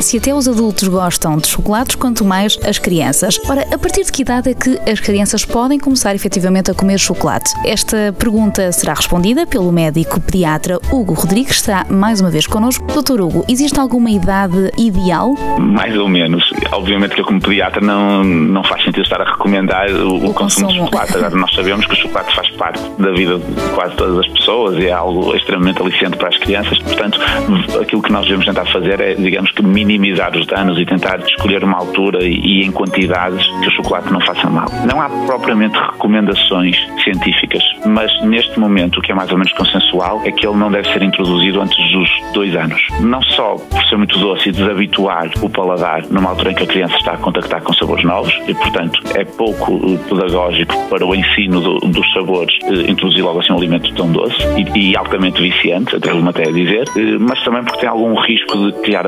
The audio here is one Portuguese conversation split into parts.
Se até os adultos gostam de chocolates, quanto mais as crianças. Ora, a partir de que idade é que as crianças podem começar efetivamente a comer chocolate? Esta pergunta será respondida pelo médico pediatra Hugo Rodrigues, que está mais uma vez connosco. Doutor Hugo, existe alguma idade ideal? Mais ou menos. Obviamente que eu, como pediatra, não, não faz sentido estar a recomendar o, o consumo, consumo, de chocolate. Agora, nós sabemos que o chocolate faz parte da vida de quase todas as pessoas e é algo extremamente aliciente para as crianças. Portanto, aquilo que nós devemos tentar fazer é, digamos que, minimizar os danos e tentar escolher uma altura e, em quantidades que o chocolate não faça mal. Não há propriamente recomendações científicas, mas neste momento o que é mais ou menos consensual é que ele não deve ser introduzido antes dos dois anos. Não só por ser muito doce e desabituar o paladar numa altura em que a criança está a contactar com sabores novos e, portanto, é pouco eh, pedagógico para o ensino do, dos sabores eh, introduzir logo assim um alimento tão doce e, e altamente viciante, atrevo-me até a dizer, eh, mas também porque tem algum risco de criar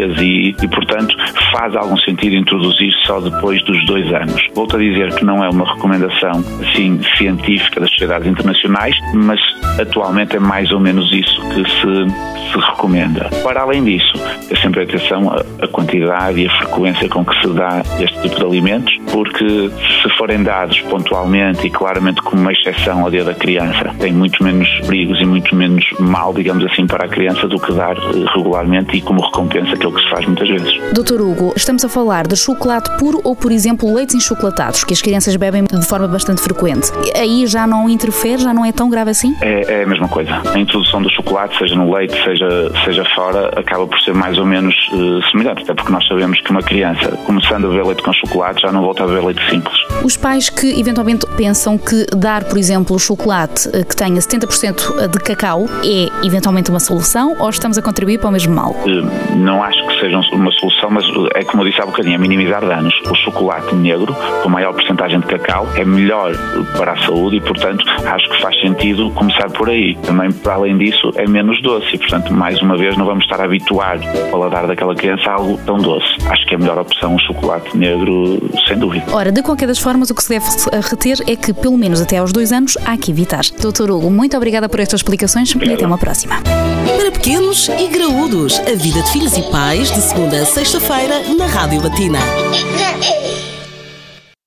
alergias e, e, portanto, faz algum sentido introduzir só depois dos dois anos. Volto a dizer que não é uma recomendação assim científica das sociedades internacionais, mas atualmente é mais ou menos isso que se, se recomenda. Para além disso, é sempre atenção à quantidade e a frequência com que se dá este tipo de alimentos, porque se forem dados pontualmente e claramente como uma exceção ao dia da criança, tem muito menos perigos e muito menos mal, digamos assim, para a criança do que dar eh, regularmente e como recompensa aquilo que se faz muitas vezes. Doutor Hugo, estamos a falar de chocolate puro ou, por exemplo, leites enchocolatados, que as crianças bebem de forma bastante frequente. Aí já não interfere, já não é tão grave assim? É, é a mesma coisa. A introdução do chocolate, seja no leite, seja, seja fora, acaba por ser mais ou menos uh, semelhante, até porque nós sabemos que uma criança, começando a beber leite com chocolate, já não volta a beber leite simples. Os pais que eventualmente pensam que dar, por exemplo, chocolate eh, que tenha 70% de cacau é eventualmente uma solução ou estamos a contribuir para o mesmo mal? Uh, não acho que seja uma solução, mas é como eu disse há bocadinho, é minimizar danos. O chocolate negro, com maior porcentagem de cacau, é melhor para a saúde e, portanto, acho que faz sentido começar por aí. Também, para além disso, é menos doce e, portanto, mais uma vez, não vamos estar a habituar o paladar daquela criança a algo tão doce. Acho que é a melhor opção o chocolate negro, sem dúvida. Ora, de qualquer das formas, o que se deve reter é que, pelo menos até aos dois anos, há que evitar. Doutor Hugo, muito obrigada por estas explicações Obrigado. e até uma próxima. Para pequenos e graúdos, a vida de filhos e pais, de segunda a sexta-feira, na Rádio Batina.